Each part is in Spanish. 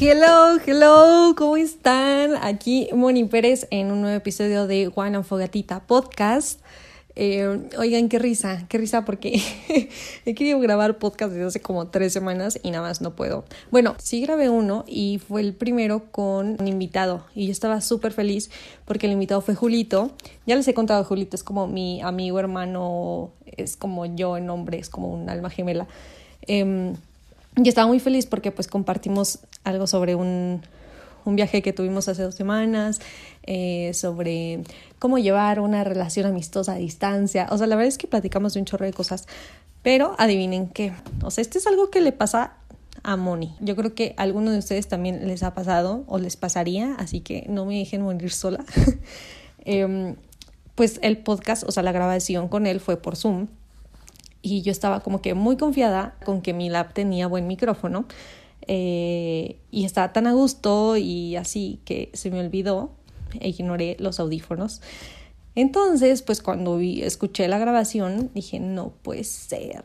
Hello, hello, ¿cómo están? Aquí Moni Pérez en un nuevo episodio de Juan and Fogatita Podcast. Eh, oigan, qué risa, qué risa porque he querido grabar podcast desde hace como tres semanas y nada más no puedo. Bueno, sí grabé uno y fue el primero con un invitado y yo estaba súper feliz porque el invitado fue Julito. Ya les he contado, Julito es como mi amigo, hermano, es como yo en nombre, es como un alma gemela. Eh, y estaba muy feliz porque pues compartimos algo sobre un, un viaje que tuvimos hace dos semanas, eh, sobre cómo llevar una relación amistosa a distancia. O sea, la verdad es que platicamos de un chorro de cosas, pero adivinen qué. O sea, esto es algo que le pasa a Moni. Yo creo que a alguno de ustedes también les ha pasado o les pasaría, así que no me dejen morir sola. eh, pues el podcast, o sea, la grabación con él fue por Zoom y yo estaba como que muy confiada con que mi lab tenía buen micrófono eh, y estaba tan a gusto y así que se me olvidó e ignoré los audífonos. Entonces, pues cuando escuché la grabación, dije, no puede ser.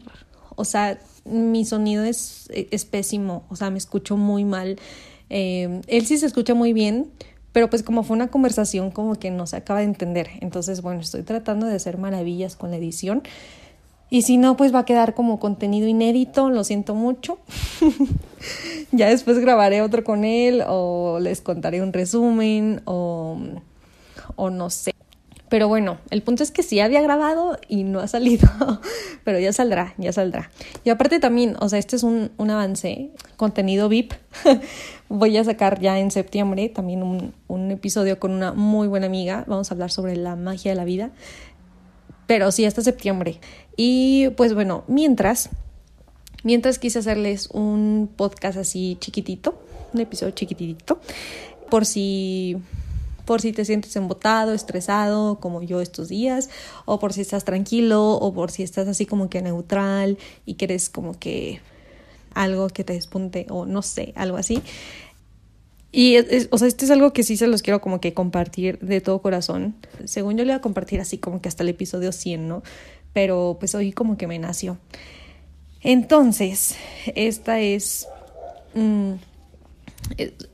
O sea, mi sonido es, es pésimo, o sea, me escucho muy mal. Eh, él sí se escucha muy bien, pero pues como fue una conversación como que no se acaba de entender. Entonces, bueno, estoy tratando de hacer maravillas con la edición. Y si no, pues va a quedar como contenido inédito, lo siento mucho. ya después grabaré otro con él o les contaré un resumen o, o no sé. Pero bueno, el punto es que sí había grabado y no ha salido, pero ya saldrá, ya saldrá. Y aparte también, o sea, este es un, un avance, contenido VIP. Voy a sacar ya en septiembre también un, un episodio con una muy buena amiga. Vamos a hablar sobre la magia de la vida pero sí hasta septiembre. Y pues bueno, mientras, mientras quise hacerles un podcast así chiquitito, un episodio chiquitito, por si por si te sientes embotado, estresado, como yo estos días, o por si estás tranquilo, o por si estás así como que neutral y quieres como que algo que te despunte, o no sé, algo así. Y, es, o sea, este es algo que sí se los quiero como que compartir de todo corazón. Según yo le voy a compartir así como que hasta el episodio 100, ¿no? Pero pues hoy como que me nació. Entonces, esta es... Mmm,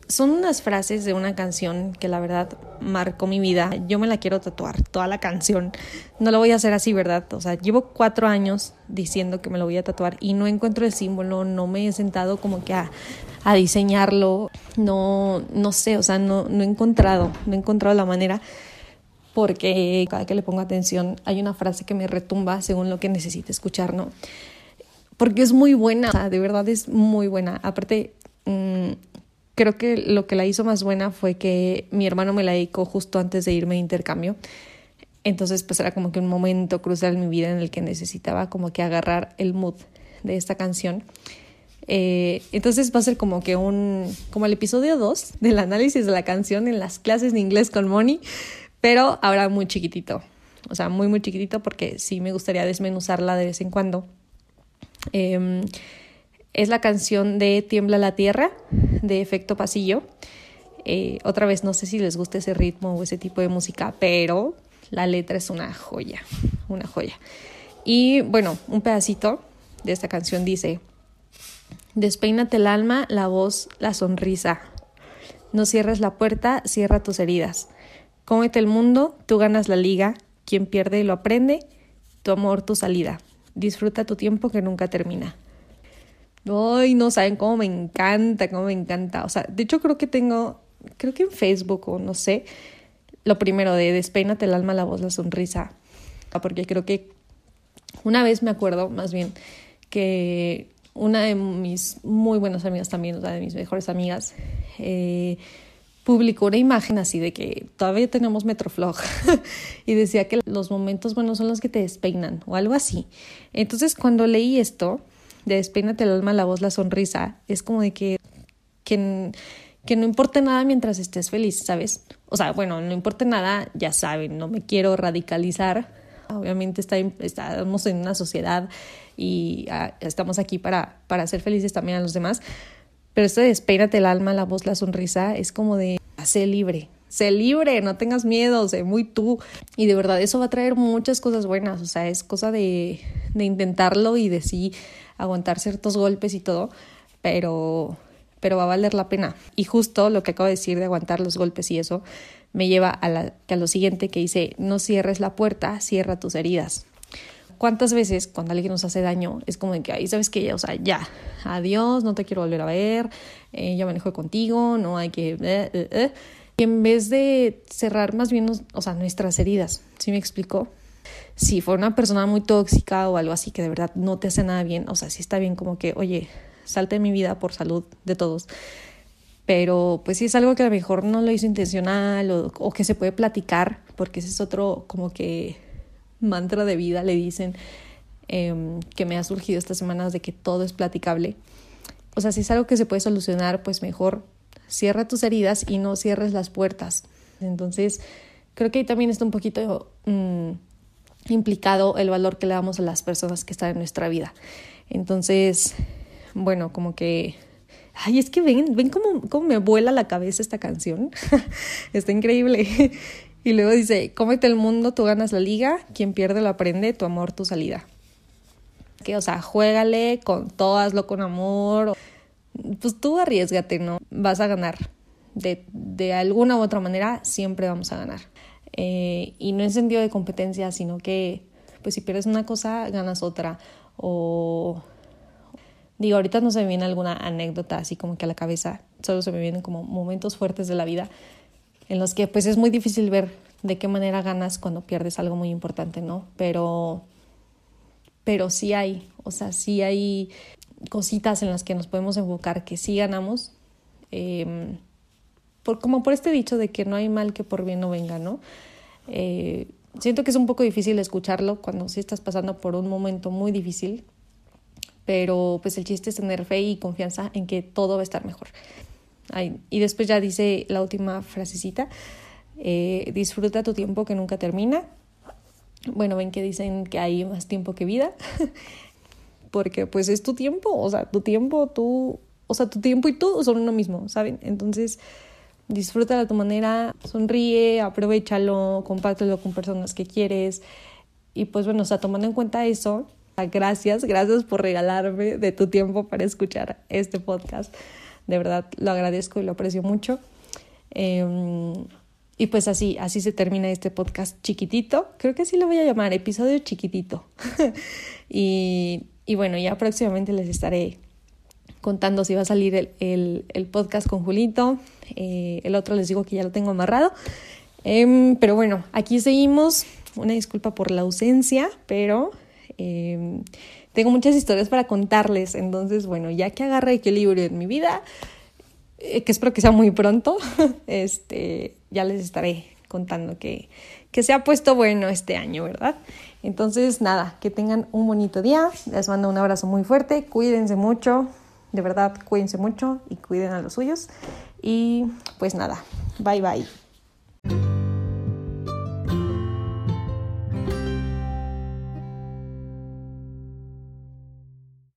son unas frases de una canción que la verdad marcó mi vida. Yo me la quiero tatuar, toda la canción. No lo voy a hacer así, ¿verdad? O sea, llevo cuatro años diciendo que me lo voy a tatuar y no encuentro el símbolo, no me he sentado como que a, a diseñarlo, no, no sé, o sea, no, no he encontrado, no he encontrado la manera porque cada que le pongo atención hay una frase que me retumba según lo que necesite escuchar, ¿no? Porque es muy buena, de verdad es muy buena. Aparte, mmm, creo que lo que la hizo más buena fue que mi hermano me la dedicó justo antes de irme de intercambio. Entonces, pues era como que un momento crucial en mi vida en el que necesitaba como que agarrar el mood de esta canción. Eh, entonces va a ser como que un, como el episodio 2 del análisis de la canción en las clases de inglés con Moni, pero ahora muy chiquitito. O sea, muy, muy chiquitito porque sí me gustaría desmenuzarla de vez en cuando. Eh, es la canción de Tiembla la Tierra, de Efecto Pasillo. Eh, otra vez, no sé si les gusta ese ritmo o ese tipo de música, pero la letra es una joya, una joya. Y bueno, un pedacito de esta canción dice, Despeínate el alma, la voz, la sonrisa. No cierres la puerta, cierra tus heridas. Cómete el mundo, tú ganas la liga. Quien pierde lo aprende, tu amor, tu salida. Disfruta tu tiempo que nunca termina. Ay, no saben cómo me encanta, cómo me encanta. O sea, de hecho creo que tengo, creo que en Facebook o no sé, lo primero de despeínate el alma, la voz, la sonrisa. Porque creo que una vez me acuerdo, más bien, que una de mis muy buenas amigas también, o sea, de mis mejores amigas, eh, publicó una imagen así de que todavía tenemos Metroflog y decía que los momentos buenos son los que te despeinan o algo así. Entonces, cuando leí esto, de despeínate el alma, la voz, la sonrisa, es como de que, que, que no importe nada mientras estés feliz, ¿sabes? O sea, bueno, no importa nada, ya saben, no me quiero radicalizar. Obviamente está, estamos en una sociedad y ah, estamos aquí para, para ser felices también a los demás. Pero esto de despeínate el alma, la voz, la sonrisa, es como de sé libre, sé libre, no tengas miedo, sé muy tú. Y de verdad eso va a traer muchas cosas buenas, o sea, es cosa de, de intentarlo y de sí aguantar ciertos golpes y todo, pero, pero va a valer la pena. Y justo lo que acabo de decir de aguantar los golpes y eso me lleva a, la, a lo siguiente que dice, no cierres la puerta, cierra tus heridas. ¿Cuántas veces cuando alguien nos hace daño es como de que, ahí sabes que, o sea, ya, adiós, no te quiero volver a ver, eh, ya me alejo contigo, no hay que... Eh, eh, y en vez de cerrar más bien, o sea, nuestras heridas, ¿sí me explico? Si fue una persona muy tóxica o algo así que de verdad no te hace nada bien, o sea, sí está bien como que, oye, salte de mi vida por salud de todos. Pero pues si es algo que a lo mejor no lo hizo intencional o, o que se puede platicar, porque ese es otro como que mantra de vida, le dicen, em, que me ha surgido estas semanas de que todo es platicable. O sea, si es algo que se puede solucionar, pues mejor cierra tus heridas y no cierres las puertas. Entonces, creo que ahí también está un poquito mm, implicado el valor que le damos a las personas que están en nuestra vida. Entonces, bueno, como que... Ay, es que ven, ven cómo, cómo me vuela la cabeza esta canción. está increíble. y luego dice, cómete el mundo, tú ganas la liga, quien pierde lo aprende, tu amor, tu salida. Que, o sea, juégale con todo, hazlo con amor pues tú arriesgate, ¿no? Vas a ganar. De, de alguna u otra manera siempre vamos a ganar. Eh, y no en sentido de competencia, sino que pues si pierdes una cosa, ganas otra. O digo, ahorita no se me viene alguna anécdota así como que a la cabeza, solo se me vienen como momentos fuertes de la vida en los que pues es muy difícil ver de qué manera ganas cuando pierdes algo muy importante, ¿no? Pero pero sí hay, o sea, sí hay cositas en las que nos podemos enfocar que sí ganamos, em, por, como por este dicho de que no hay mal que por bien no venga, ¿no? Eh, siento que es un poco difícil escucharlo cuando sí estás pasando por un momento muy difícil, pero pues el chiste es tener fe y confianza en que todo va a estar mejor. y después ya dice la última frasecita, eh, disfruta tu tiempo que nunca termina. Bueno, ven que dicen que hay más tiempo que vida. porque pues es tu tiempo, o sea, tu tiempo, tú, o sea, tu tiempo y tú son uno mismo, ¿saben? Entonces, disfruta de tu manera, sonríe, aprovechalo, compártelo con personas que quieres y pues bueno, o sea, tomando en cuenta eso, gracias, gracias por regalarme de tu tiempo para escuchar este podcast. De verdad, lo agradezco y lo aprecio mucho. Em, y pues así, así se termina este podcast chiquitito. Creo que así lo voy a llamar, episodio chiquitito. y y bueno, ya próximamente les estaré contando si va a salir el, el, podcast con Julito. Eh, el otro les digo que ya lo tengo amarrado. Em, pero bueno, aquí seguimos. Una disculpa por la ausencia, pero em, tengo muchas historias para contarles. Entonces, bueno, ya que agarre equilibrio en mi vida, eh, que espero que sea muy pronto, este, ya les estaré contando que, que se ha puesto bueno este año, ¿verdad? Entonces, nada, que tengan un bonito día. Les mando un abrazo muy fuerte. Cuídense mucho. De verdad, cuídense mucho y cuiden a los suyos. Y pues nada, bye bye.